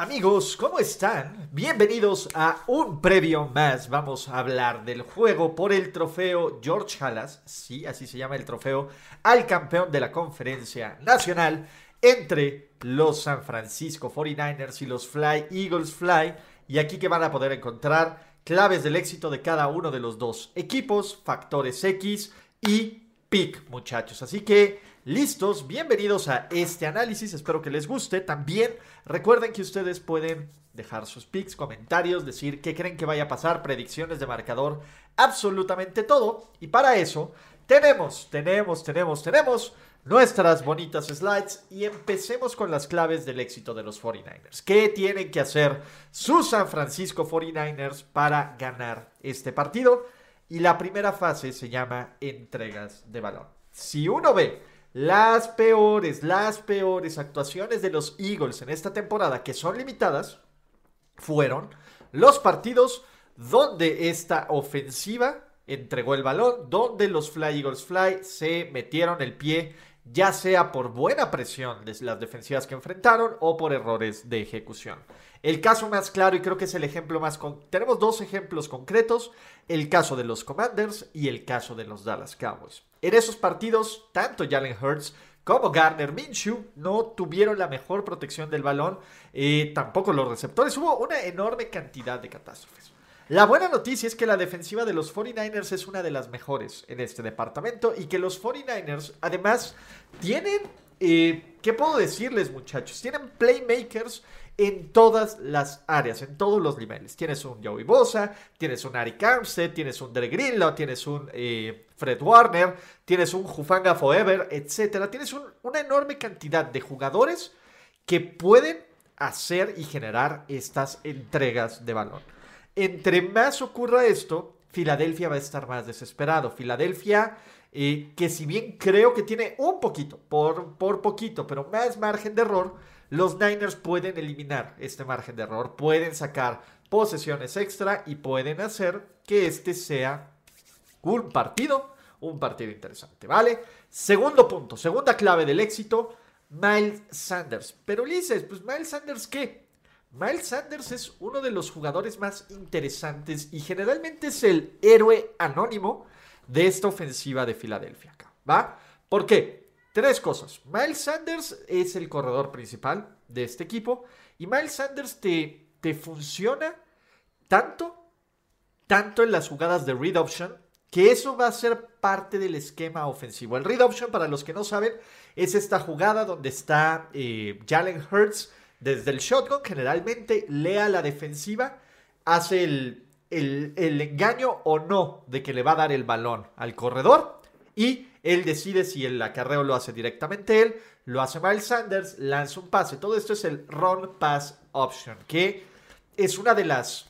Amigos, ¿cómo están? Bienvenidos a un previo más. Vamos a hablar del juego por el trofeo George Halas, sí, así se llama el trofeo, al campeón de la conferencia nacional entre los San Francisco 49ers y los Fly Eagles Fly. Y aquí que van a poder encontrar claves del éxito de cada uno de los dos equipos, factores X y pick, muchachos. Así que listos, bienvenidos a este análisis, espero que les guste. También recuerden que ustedes pueden dejar sus picks, comentarios, decir qué creen que vaya a pasar, predicciones de marcador, absolutamente todo. Y para eso tenemos, tenemos, tenemos, tenemos nuestras bonitas slides y empecemos con las claves del éxito de los 49ers. ¿Qué tienen que hacer sus San Francisco 49ers para ganar este partido? Y la primera fase se llama entregas de balón. Si uno ve las peores, las peores actuaciones de los Eagles en esta temporada, que son limitadas, fueron los partidos donde esta ofensiva entregó el balón, donde los Fly Eagles Fly se metieron el pie ya sea por buena presión de las defensivas que enfrentaron o por errores de ejecución. El caso más claro, y creo que es el ejemplo más... Tenemos dos ejemplos concretos, el caso de los Commanders y el caso de los Dallas Cowboys. En esos partidos, tanto Jalen Hurts como Garner Minshew no tuvieron la mejor protección del balón, eh, tampoco los receptores. Hubo una enorme cantidad de catástrofes. La buena noticia es que la defensiva de los 49ers es una de las mejores en este departamento y que los 49ers además tienen, eh, ¿qué puedo decirles muchachos? Tienen playmakers en todas las áreas, en todos los niveles. Tienes un Joey Bosa, tienes un Ari Armstead, tienes un Derek Greenlaw, tienes un eh, Fred Warner, tienes un Jufanga Forever, etc. Tienes una enorme cantidad de jugadores que pueden hacer y generar estas entregas de balón. Entre más ocurra esto, Filadelfia va a estar más desesperado. Filadelfia, eh, que si bien creo que tiene un poquito, por, por poquito, pero más margen de error, los Niners pueden eliminar este margen de error, pueden sacar posesiones extra y pueden hacer que este sea un partido, un partido interesante, ¿vale? Segundo punto, segunda clave del éxito, Miles Sanders. Pero Ulises, pues Miles Sanders, ¿qué? Miles Sanders es uno de los jugadores más interesantes y generalmente es el héroe anónimo de esta ofensiva de Filadelfia. ¿Va? ¿Por qué? Tres cosas. Miles Sanders es el corredor principal de este equipo y Miles Sanders te, te funciona tanto, tanto en las jugadas de read option, que eso va a ser parte del esquema ofensivo. El read option, para los que no saben, es esta jugada donde está eh, Jalen Hurts desde el shotgun, generalmente lea la defensiva, hace el, el, engaño o no de que le va a dar el balón al corredor y él decide si el acarreo lo hace directamente él, lo hace Miles Sanders, lanza un pase. Todo esto es el run pass option, que es una de las,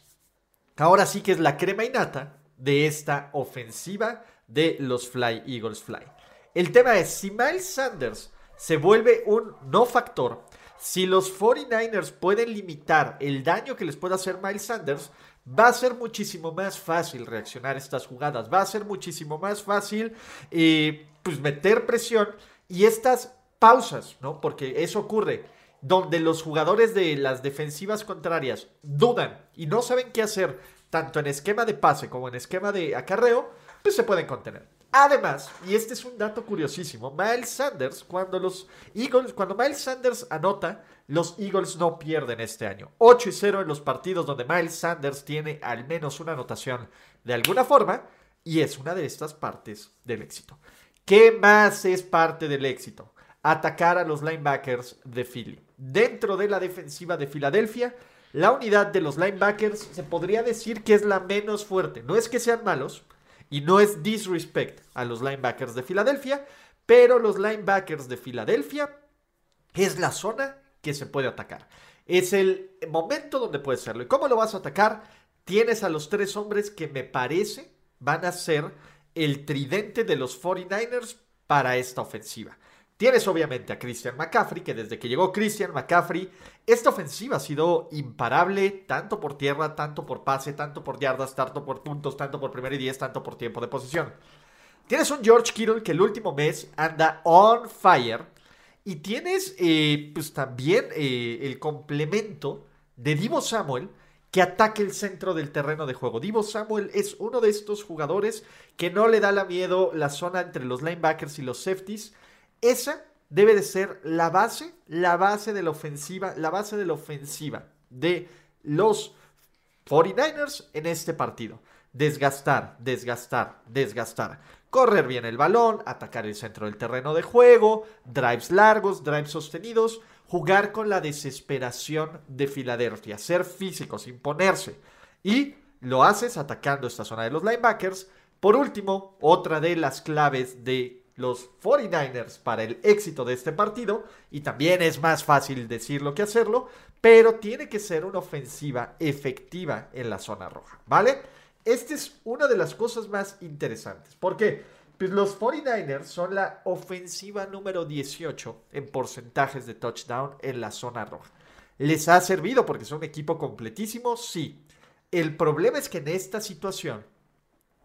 ahora sí que es la crema innata de esta ofensiva de los Fly Eagles Fly. El tema es, si Miles Sanders se vuelve un no factor, si los 49ers pueden limitar el daño que les pueda hacer Miles Sanders, va a ser muchísimo más fácil reaccionar a estas jugadas, va a ser muchísimo más fácil eh, pues meter presión y estas pausas, ¿no? Porque eso ocurre donde los jugadores de las defensivas contrarias dudan y no saben qué hacer, tanto en esquema de pase como en esquema de acarreo, pues se pueden contener. Además, y este es un dato curiosísimo, Miles Sanders, cuando los Eagles, cuando Miles Sanders anota, los Eagles no pierden este año. 8 y 0 en los partidos donde Miles Sanders tiene al menos una anotación de alguna forma, y es una de estas partes del éxito. ¿Qué más es parte del éxito? Atacar a los linebackers de Philly. Dentro de la defensiva de Filadelfia, la unidad de los linebackers se podría decir que es la menos fuerte. No es que sean malos, y no es disrespect a los linebackers de Filadelfia, pero los linebackers de Filadelfia es la zona que se puede atacar. Es el momento donde puedes hacerlo. ¿Y cómo lo vas a atacar? Tienes a los tres hombres que me parece van a ser el tridente de los 49ers para esta ofensiva. Tienes obviamente a Christian McCaffrey, que desde que llegó Christian McCaffrey, esta ofensiva ha sido imparable, tanto por tierra, tanto por pase, tanto por yardas, tanto por puntos, tanto por primera y diez, tanto por tiempo de posición. Tienes un George Kittle que el último mes anda on fire. Y tienes eh, pues también eh, el complemento de Divo Samuel, que ataque el centro del terreno de juego. Divo Samuel es uno de estos jugadores que no le da la miedo la zona entre los linebackers y los safeties esa debe de ser la base, la base de la ofensiva, la base de la ofensiva de los 49ers en este partido. Desgastar, desgastar, desgastar. Correr bien el balón, atacar el centro del terreno de juego, drives largos, drives sostenidos, jugar con la desesperación de Filadelfia, ser físicos, imponerse. Y lo haces atacando esta zona de los linebackers. Por último, otra de las claves de los 49ers para el éxito de este partido, y también es más fácil decirlo que hacerlo, pero tiene que ser una ofensiva efectiva en la zona roja, ¿vale? Esta es una de las cosas más interesantes. ¿Por qué? Pues los 49ers son la ofensiva número 18 en porcentajes de touchdown en la zona roja. ¿Les ha servido porque son un equipo completísimo? Sí. El problema es que en esta situación,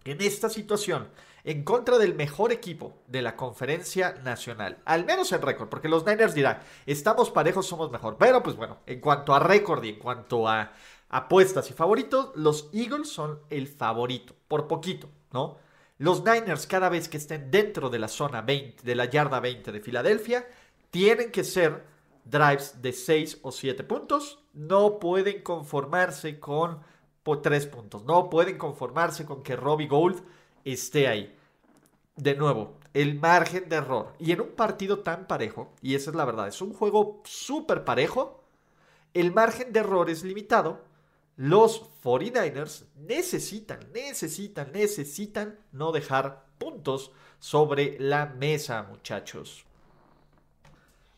en esta situación, en contra del mejor equipo de la conferencia nacional. Al menos en récord, porque los Niners dirán, estamos parejos, somos mejor. Pero pues bueno, en cuanto a récord y en cuanto a apuestas y favoritos, los Eagles son el favorito, por poquito, ¿no? Los Niners cada vez que estén dentro de la zona 20, de la yarda 20 de Filadelfia, tienen que ser drives de 6 o 7 puntos. No pueden conformarse con 3 puntos. No pueden conformarse con que Robbie Gould esté ahí. De nuevo, el margen de error. Y en un partido tan parejo, y esa es la verdad, es un juego súper parejo, el margen de error es limitado. Los 49ers necesitan, necesitan, necesitan no dejar puntos sobre la mesa, muchachos.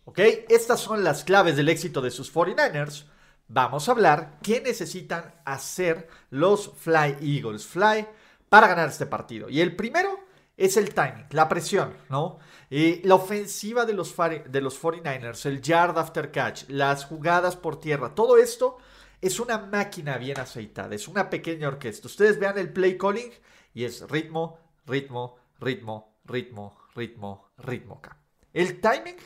¿Ok? Estas son las claves del éxito de sus 49ers. Vamos a hablar qué necesitan hacer los Fly Eagles. Fly para ganar este partido. Y el primero es el timing, la presión, ¿no? y la ofensiva de los, de los 49ers, el yard after catch, las jugadas por tierra, todo esto es una máquina bien aceitada, es una pequeña orquesta. Ustedes vean el play calling y es ritmo, ritmo, ritmo, ritmo, ritmo, ritmo. El timing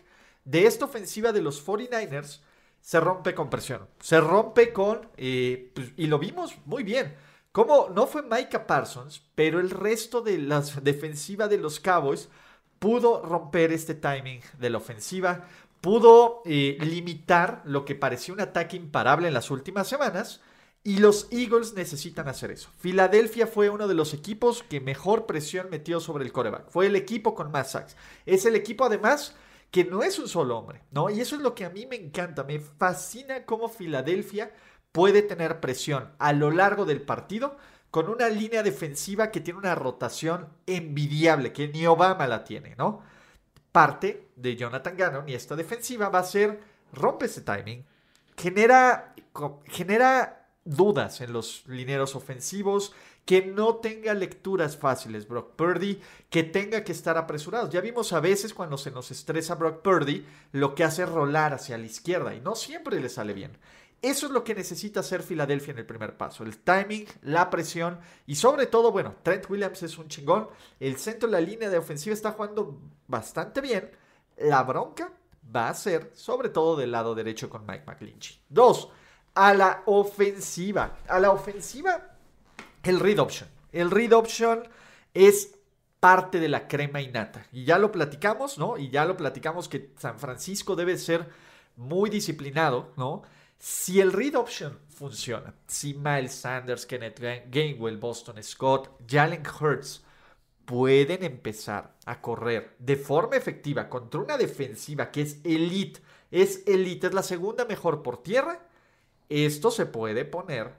de esta ofensiva de los 49ers se rompe con presión, se rompe con, eh, pues, y lo vimos muy bien como no fue Micah Parsons, pero el resto de la defensiva de los Cowboys pudo romper este timing de la ofensiva, pudo eh, limitar lo que parecía un ataque imparable en las últimas semanas. Y los Eagles necesitan hacer eso. Filadelfia fue uno de los equipos que mejor presión metió sobre el coreback. Fue el equipo con más sacks. Es el equipo además que no es un solo hombre, ¿no? Y eso es lo que a mí me encanta. Me fascina cómo Filadelfia puede tener presión a lo largo del partido con una línea defensiva que tiene una rotación envidiable, que ni Obama la tiene, ¿no? Parte de Jonathan Gannon y esta defensiva va a ser, rompe ese timing, genera, genera dudas en los lineros ofensivos, que no tenga lecturas fáciles Brock Purdy, que tenga que estar apresurados. Ya vimos a veces cuando se nos estresa Brock Purdy, lo que hace rolar hacia la izquierda y no siempre le sale bien. Eso es lo que necesita hacer Filadelfia en el primer paso. El timing, la presión y sobre todo, bueno, Trent Williams es un chingón. El centro de la línea de ofensiva está jugando bastante bien. La bronca va a ser sobre todo del lado derecho con Mike McGlinchey. Dos, a la ofensiva. A la ofensiva, el read option. El read option es parte de la crema innata. Y ya lo platicamos, ¿no? Y ya lo platicamos que San Francisco debe ser muy disciplinado, ¿no? Si el read option funciona, si Miles Sanders, Kenneth Gainwell, Boston Scott, Jalen Hurts pueden empezar a correr de forma efectiva contra una defensiva que es elite, es elite, es la segunda mejor por tierra, esto se puede poner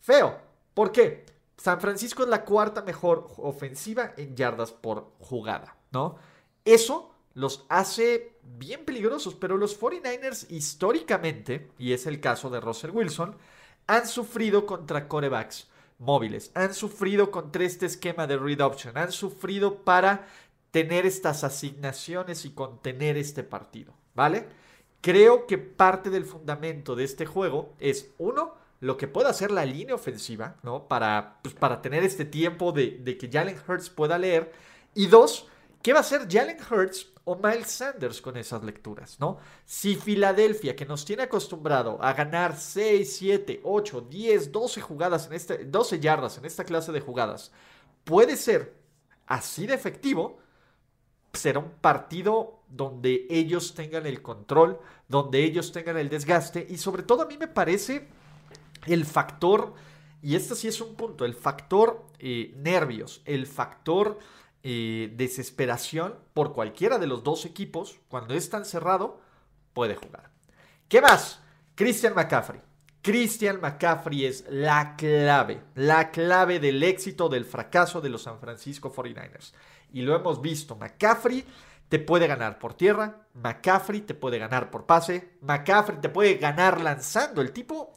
feo. ¿Por qué? San Francisco es la cuarta mejor ofensiva en yardas por jugada, ¿no? Eso los hace bien peligrosos, pero los 49ers históricamente, y es el caso de Russell Wilson, han sufrido contra corebacks móviles, han sufrido contra este esquema de read option, han sufrido para tener estas asignaciones y contener este partido, ¿vale? Creo que parte del fundamento de este juego es, uno, lo que pueda hacer la línea ofensiva, ¿no? Para, pues, para tener este tiempo de, de que Jalen Hurts pueda leer. Y dos, ¿qué va a hacer Jalen Hurts o Miles Sanders con esas lecturas, ¿no? Si Filadelfia, que nos tiene acostumbrado a ganar 6, 7, 8, 10, 12 jugadas en este, 12 yardas en esta clase de jugadas, puede ser así de efectivo, será un partido donde ellos tengan el control, donde ellos tengan el desgaste y sobre todo a mí me parece el factor, y este sí es un punto, el factor eh, nervios, el factor eh, desesperación por cualquiera de los dos equipos, cuando es tan cerrado, puede jugar. ¿Qué más? Christian McCaffrey. Christian McCaffrey es la clave, la clave del éxito, del fracaso de los San Francisco 49ers. Y lo hemos visto, McCaffrey te puede ganar por tierra, McCaffrey te puede ganar por pase, McCaffrey te puede ganar lanzando. El tipo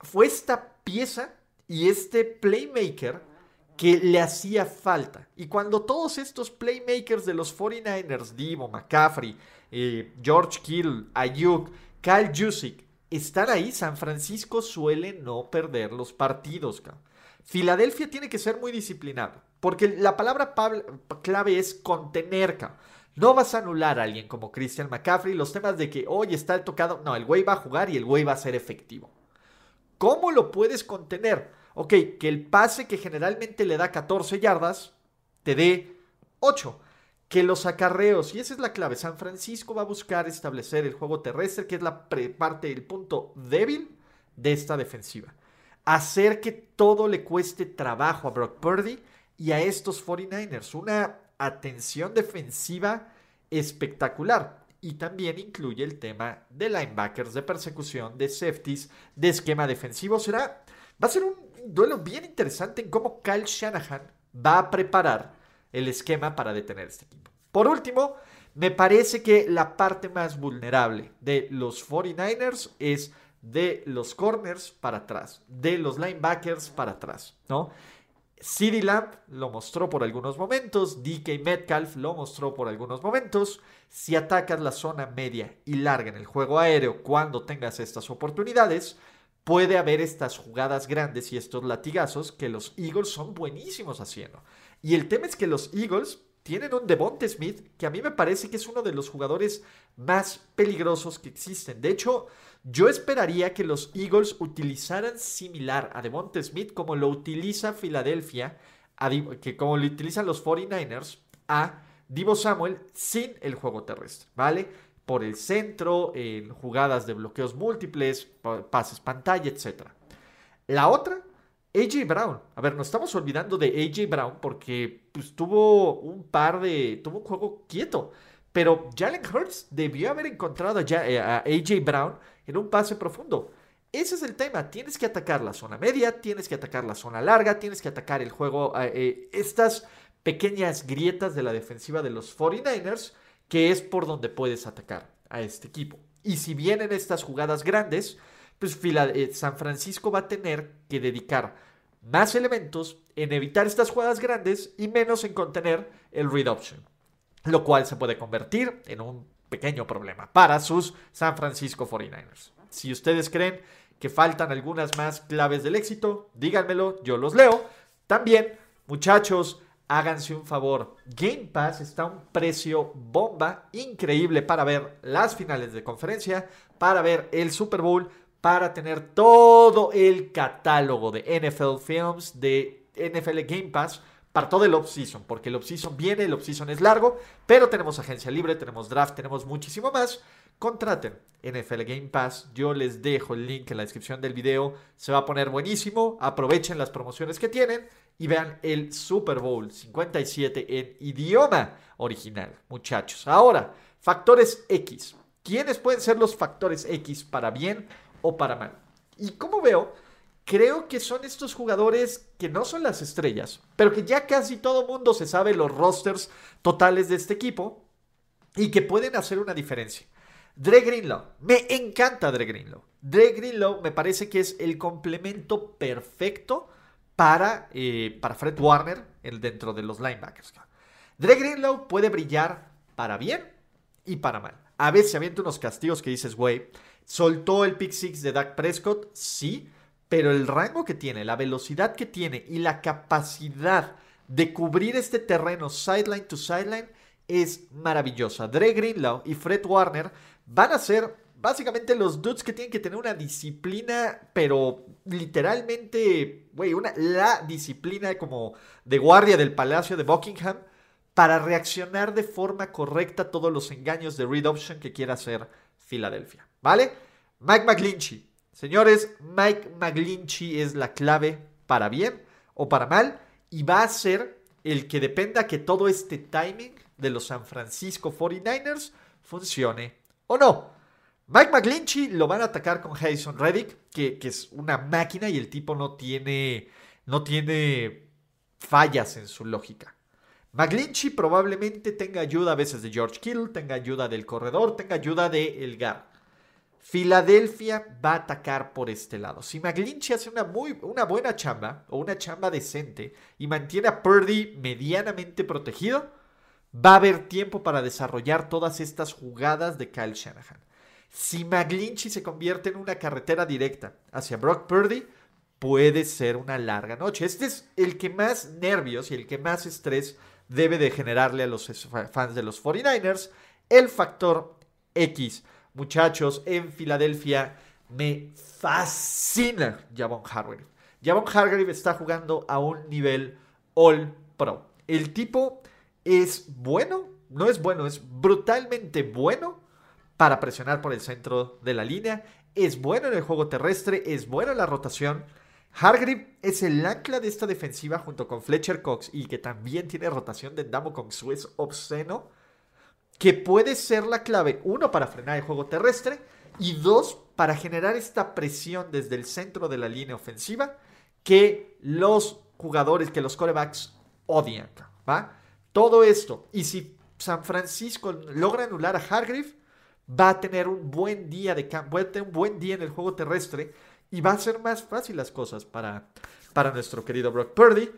fue esta pieza y este playmaker que le hacía falta. Y cuando todos estos playmakers de los 49ers, Divo, McCaffrey, eh, George Kittle, Ayuk, Kyle Jusic, están ahí, San Francisco suele no perder los partidos. Filadelfia tiene que ser muy disciplinado, porque la palabra clave es contener. No vas a anular a alguien como Christian McCaffrey. Los temas de que hoy está el tocado. No, el güey va a jugar y el güey va a ser efectivo. ¿Cómo lo puedes contener? Ok, que el pase que generalmente le da 14 yardas, te dé 8. Que los acarreos, y esa es la clave, San Francisco va a buscar establecer el juego terrestre, que es la parte del punto débil de esta defensiva. Hacer que todo le cueste trabajo a Brock Purdy y a estos 49ers. Una atención defensiva espectacular y también incluye el tema de linebackers, de persecución, de safeties, de esquema defensivo. Será, va a ser un duelo bien interesante en cómo Kyle Shanahan va a preparar el esquema para detener este equipo. Por último, me parece que la parte más vulnerable de los 49ers es de los corners para atrás, de los linebackers para atrás, ¿no? CD Lamb lo mostró por algunos momentos, DK Metcalf lo mostró por algunos momentos. Si atacas la zona media y larga en el juego aéreo cuando tengas estas oportunidades, puede haber estas jugadas grandes y estos latigazos que los Eagles son buenísimos haciendo. Y el tema es que los Eagles tienen un Devonte Smith que a mí me parece que es uno de los jugadores más peligrosos que existen. De hecho, yo esperaría que los Eagles utilizaran similar a Devonta Smith como lo utiliza Filadelfia, que como lo utilizan los 49ers a Divo Samuel sin el juego terrestre, ¿vale? Por el centro, en jugadas de bloqueos múltiples, pases pantalla, etc. La otra, AJ Brown. A ver, nos estamos olvidando de AJ Brown porque pues, tuvo un par de. tuvo un juego quieto. Pero Jalen Hurts debió haber encontrado a AJ eh, Brown en un pase profundo. Ese es el tema. Tienes que atacar la zona media, tienes que atacar la zona larga, tienes que atacar el juego, eh, eh, estas pequeñas grietas de la defensiva de los 49ers, que es por donde puedes atacar a este equipo. Y si vienen estas jugadas grandes, pues eh, San Francisco va a tener que dedicar más elementos en evitar estas jugadas grandes y menos en contener el read option, lo cual se puede convertir en un pequeño problema para sus San Francisco 49ers. Si ustedes creen que faltan algunas más claves del éxito, díganmelo, yo los leo. También, muchachos, háganse un favor. Game Pass está a un precio bomba increíble para ver las finales de conferencia, para ver el Super Bowl, para tener todo el catálogo de NFL Films, de NFL Game Pass para todo el off-season, porque el off-season viene, el off-season es largo, pero tenemos agencia libre, tenemos draft, tenemos muchísimo más. Contraten NFL Game Pass, yo les dejo el link en la descripción del video, se va a poner buenísimo, aprovechen las promociones que tienen y vean el Super Bowl 57 en idioma original, muchachos. Ahora, factores X. ¿Quiénes pueden ser los factores X para bien o para mal? Y como veo, creo que son estos jugadores que no son las estrellas, pero que ya casi todo mundo se sabe los rosters totales de este equipo. y que pueden hacer una diferencia. Dre Greenlow, me encanta Dre Greenlow. Dre Greenlow me parece que es el complemento perfecto para, eh, para Fred Warner dentro de los linebackers. Dre Greenlow puede brillar para bien y para mal. A veces avienta unos castigos que dices, güey, soltó el pick six de Dak Prescott, sí, pero el rango que tiene, la velocidad que tiene y la capacidad de cubrir este terreno sideline to sideline es maravillosa. Dre Greenlaw y Fred Warner van a ser básicamente los dudes que tienen que tener una disciplina, pero literalmente, güey, una, la disciplina como de guardia del Palacio de Buckingham para reaccionar de forma correcta a todos los engaños de read option que quiera hacer Filadelfia, ¿vale? Mike McGlinchey. Señores, Mike McGlinchey es la clave para bien o para mal y va a ser el que dependa que todo este timing de los San Francisco 49ers funcione o no. Mike McGlinchey lo van a atacar con Jason Reddick, que, es una máquina y el tipo no tiene, no tiene fallas en su lógica. McGlinchey probablemente tenga ayuda a veces de George Kittle, tenga ayuda del corredor, tenga ayuda de Elgar. Filadelfia va a atacar por este lado. Si McGlinchey hace una, muy, una buena chamba o una chamba decente y mantiene a Purdy medianamente protegido, va a haber tiempo para desarrollar todas estas jugadas de Kyle Shanahan. Si McGlinchey se convierte en una carretera directa hacia Brock Purdy, puede ser una larga noche. Este es el que más nervios y el que más estrés debe de generarle a los fans de los 49ers. El factor X. Muchachos, en Filadelfia me fascina Javon Hargrave. Javon Hargrave está jugando a un nivel All Pro. El tipo es bueno, no es bueno, es brutalmente bueno para presionar por el centro de la línea, es bueno en el juego terrestre, es bueno en la rotación. Hargrave es el ancla de esta defensiva junto con Fletcher Cox y que también tiene rotación de Damo con su obsceno, que puede ser la clave, uno, para frenar el juego terrestre y dos, para generar esta presión desde el centro de la línea ofensiva que los jugadores, que los corebacks odian, ¿va? Todo esto, y si San Francisco logra anular a Hargrave, va a tener un buen día de campo, va a tener un buen día en el juego terrestre y va a ser más fácil las cosas para, para nuestro querido Brock Purdy.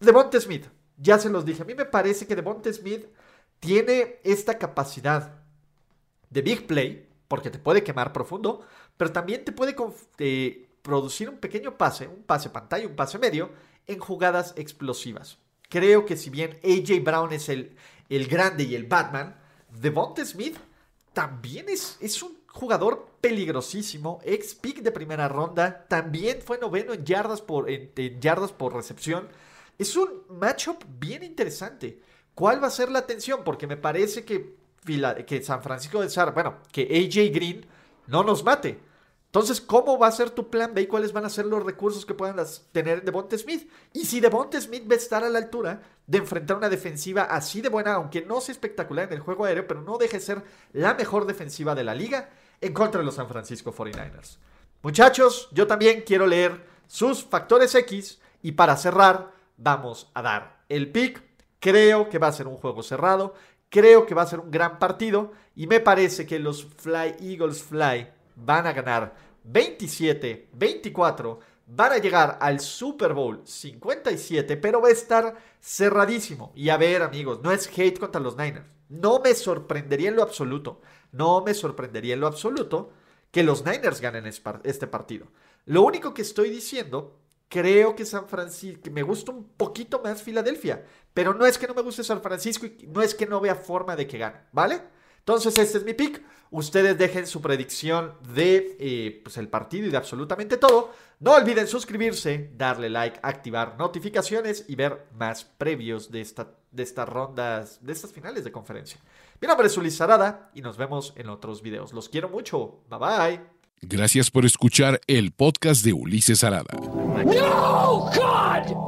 Devonte Smith, ya se los dije, a mí me parece que Devonte Smith tiene esta capacidad de big play, porque te puede quemar profundo, pero también te puede eh, producir un pequeño pase, un pase pantalla, un pase medio, en jugadas explosivas. Creo que si bien AJ Brown es el, el grande y el Batman, Devonta Smith también es, es un jugador peligrosísimo, ex pick de primera ronda, también fue noveno en yardas por, en, yardas por recepción. Es un matchup bien interesante. ¿Cuál va a ser la atención? Porque me parece que, que San Francisco de Sar, bueno, que AJ Green no nos mate. Entonces, ¿cómo va a ser tu plan B y cuáles van a ser los recursos que puedan tener Devonte Smith? Y si Devonte Smith va a estar a la altura de enfrentar una defensiva así de buena, aunque no sea espectacular en el juego aéreo, pero no deje de ser la mejor defensiva de la liga en contra de los San Francisco 49ers. Muchachos, yo también quiero leer sus factores X y para cerrar, vamos a dar el pick. Creo que va a ser un juego cerrado, creo que va a ser un gran partido y me parece que los Fly Eagles Fly van a ganar 27, 24, van a llegar al Super Bowl 57, pero va a estar cerradísimo. Y a ver, amigos, no es hate contra los Niners. No me sorprendería en lo absoluto, no me sorprendería en lo absoluto que los Niners ganen este partido. Lo único que estoy diciendo, creo que San Francisco, me gusta un poquito más Filadelfia, pero no es que no me guste San Francisco y no es que no vea forma de que gane, ¿vale? Entonces, este es mi pick. Ustedes dejen su predicción de eh, pues el partido y de absolutamente todo. No olviden suscribirse, darle like, activar notificaciones y ver más previos de, esta, de estas rondas, de estas finales de conferencia. Mi nombre es Ulises Arada y nos vemos en otros videos. Los quiero mucho. Bye bye. Gracias por escuchar el podcast de Ulises Arada. No, God!